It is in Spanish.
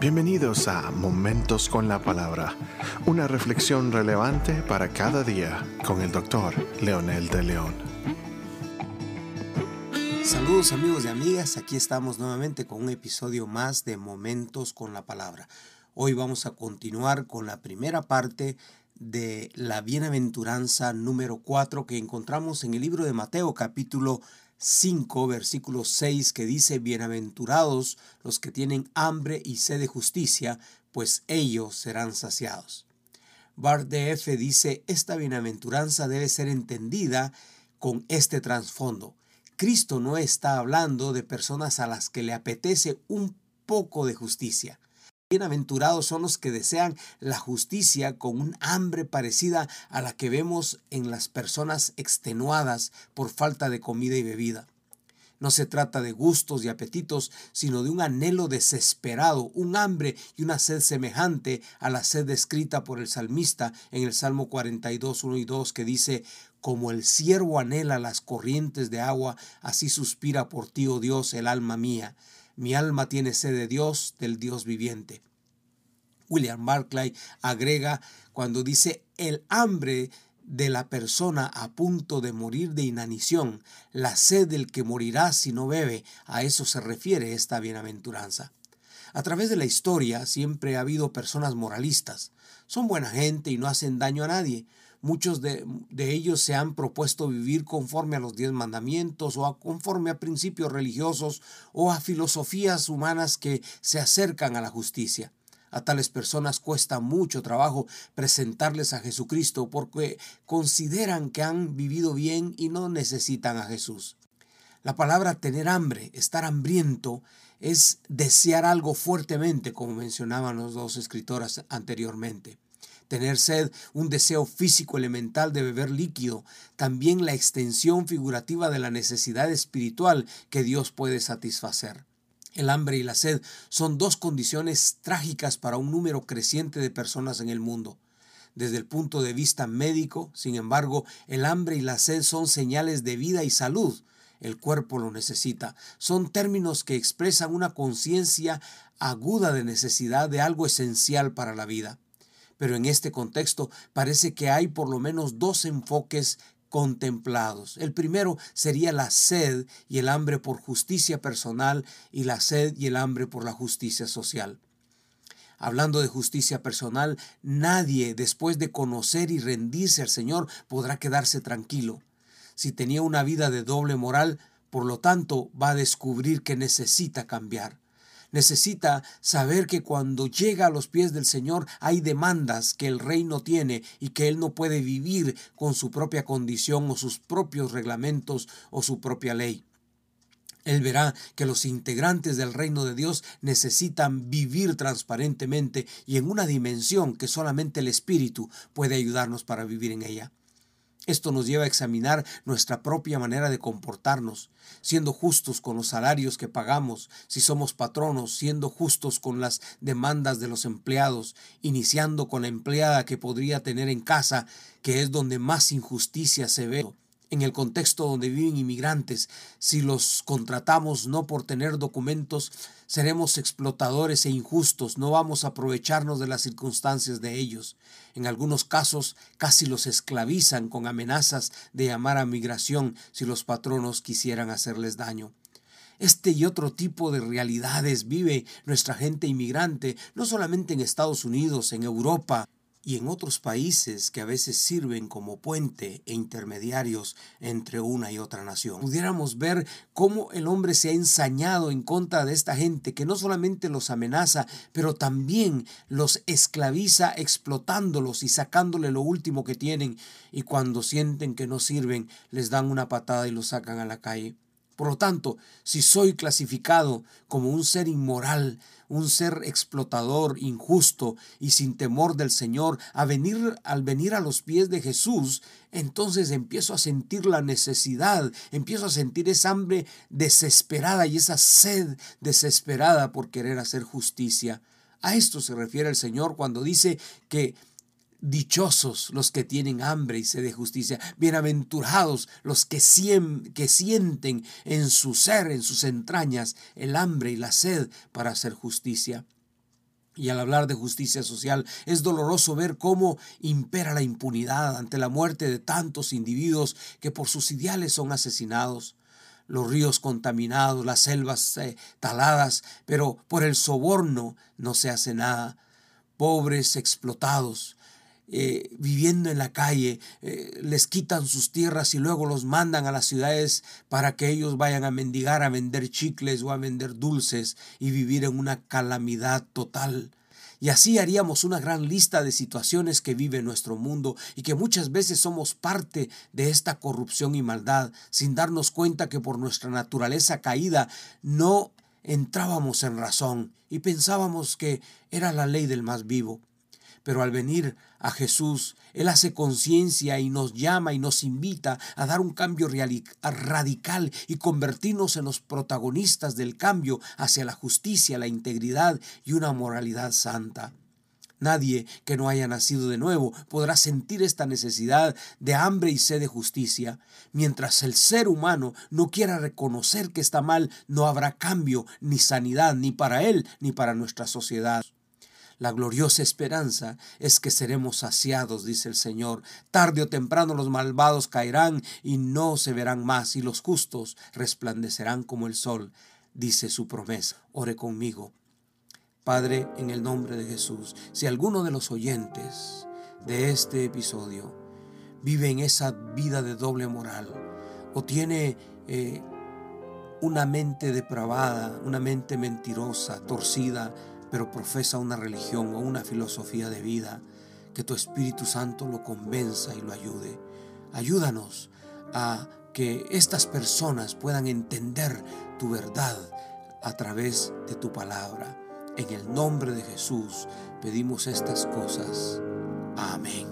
Bienvenidos a Momentos con la Palabra, una reflexión relevante para cada día con el doctor Leonel de León. Saludos amigos y amigas, aquí estamos nuevamente con un episodio más de Momentos con la Palabra. Hoy vamos a continuar con la primera parte de la bienaventuranza número 4 que encontramos en el libro de Mateo capítulo 5, versículo 6, que dice, Bienaventurados los que tienen hambre y sed de justicia, pues ellos serán saciados. Bart D.F. dice, esta bienaventuranza debe ser entendida con este trasfondo. Cristo no está hablando de personas a las que le apetece un poco de justicia. Bienaventurados son los que desean la justicia con un hambre parecida a la que vemos en las personas extenuadas por falta de comida y bebida. No se trata de gustos y apetitos, sino de un anhelo desesperado, un hambre y una sed semejante a la sed descrita por el salmista en el Salmo 42, 1 y 2, que dice, como el ciervo anhela las corrientes de agua, así suspira por ti, oh Dios, el alma mía. Mi alma tiene sed de Dios, del Dios viviente. William Barclay agrega cuando dice el hambre de la persona a punto de morir de inanición, la sed del que morirá si no bebe, a eso se refiere esta bienaventuranza. A través de la historia siempre ha habido personas moralistas. Son buena gente y no hacen daño a nadie. Muchos de, ellos se han propuesto vivir conforme a los diez mandamientos o a, conforme a principios religiosos o a filosofías humanas que se acercan a la justicia. A tales personas cuesta mucho trabajo presentarles a Jesucristo porque consideran que han vivido bien y no necesitan a Jesús. La palabra tener hambre, estar hambriento, es desear algo fuertemente, como mencionaban los dos escritoras anteriormente tener sed, un deseo físico elemental de beber líquido, también la extensión figurativa de la necesidad espiritual que Dios puede satisfacer. El hambre y la sed son dos condiciones trágicas para un número creciente de personas en el mundo. Desde el punto de vista médico, sin embargo, el hambre y la sed son señales de vida y salud. El cuerpo lo necesita. Son términos que expresan una conciencia aguda de necesidad de algo esencial para la vida pero en este contexto parece que hay por lo menos dos enfoques contemplados. El primero sería la sed y el hambre por justicia personal y la sed y el hambre por la justicia social. Hablando de justicia personal, nadie después de conocer y rendirse al Señor podrá quedarse tranquilo. Si tenía una vida de doble moral, por lo tanto va a descubrir que necesita cambiar necesita saber que cuando llega a los pies del Señor hay demandas que el rey no tiene y que él no puede vivir con su propia condición o sus propios reglamentos o su propia ley. Él verá que los integrantes del reino de Dios necesitan vivir transparentemente y en una dimensión que solamente el Espíritu puede ayudarnos para vivir en ella. Esto nos lleva a examinar nuestra propia manera de comportarnos, siendo justos con los salarios que pagamos, si somos patronos, siendo justos con las demandas de los empleados, iniciando con la empleada que podría tener en casa, que es donde más injusticia se ve en el contexto donde viven inmigrantes, si los contratamos no por tener documentos, seremos explotadores e injustos, no vamos a aprovecharnos de las circunstancias de ellos. En algunos casos casi los esclavizan con amenazas de llamar a migración si los patronos quisieran hacerles daño. Este y otro tipo de realidades vive nuestra gente inmigrante, no solamente en Estados Unidos, en Europa, y en otros países que a veces sirven como puente e intermediarios entre una y otra nación. Pudiéramos ver cómo el hombre se ha ensañado en contra de esta gente que no solamente los amenaza, pero también los esclaviza explotándolos y sacándole lo último que tienen y cuando sienten que no sirven les dan una patada y los sacan a la calle. Por lo tanto, si soy clasificado como un ser inmoral, un ser explotador, injusto y sin temor del Señor, a venir, al venir a los pies de Jesús, entonces empiezo a sentir la necesidad, empiezo a sentir esa hambre desesperada y esa sed desesperada por querer hacer justicia. A esto se refiere el Señor cuando dice que Dichosos los que tienen hambre y sed de justicia. Bienaventurados los que, que, sienten en su ser, en sus entrañas, el hambre y la sed para hacer justicia. Y al hablar de justicia social, es doloroso ver cómo impera la impunidad ante la muerte de tantos individuos que por sus ideales son asesinados. Los ríos contaminados, las selvas eh, taladas, pero por el soborno no se hace nada. Pobres explotados, eh, viviendo en la calle, eh, les quitan sus tierras y luego los mandan a las ciudades para que ellos vayan a mendigar, a vender chicles o a vender dulces y vivir en una calamidad total. Y así haríamos una gran lista de situaciones que vive nuestro mundo y que muchas veces somos parte de esta corrupción y maldad, sin darnos cuenta que por nuestra naturaleza caída no entrábamos en razón y pensábamos que era la ley del más vivo. Pero al venir a Jesús, Él hace conciencia y nos llama y nos invita a dar un cambio radical y convertirnos en los protagonistas del cambio hacia la justicia, la integridad y una moralidad santa. Nadie que no haya nacido de nuevo podrá sentir esta necesidad de hambre y sed de justicia. Mientras el ser humano no quiera reconocer que está mal, no habrá cambio ni sanidad ni para él ni para nuestra sociedad. La gloriosa esperanza es que seremos saciados, dice el Señor. Tarde o temprano los malvados caerán y no se verán más, y los justos resplandecerán como el sol, dice su promesa. Ore conmigo. Padre, en el nombre de Jesús, si alguno de los oyentes de este episodio vive en esa vida de doble moral o tiene eh, una mente depravada, una mente mentirosa, torcida, pero profesa una religión o una filosofía de vida, que tu Espíritu Santo lo convenza y lo ayude. Ayúdanos a que estas personas puedan entender tu verdad a través de tu palabra. En el nombre de Jesús pedimos estas cosas. Amén.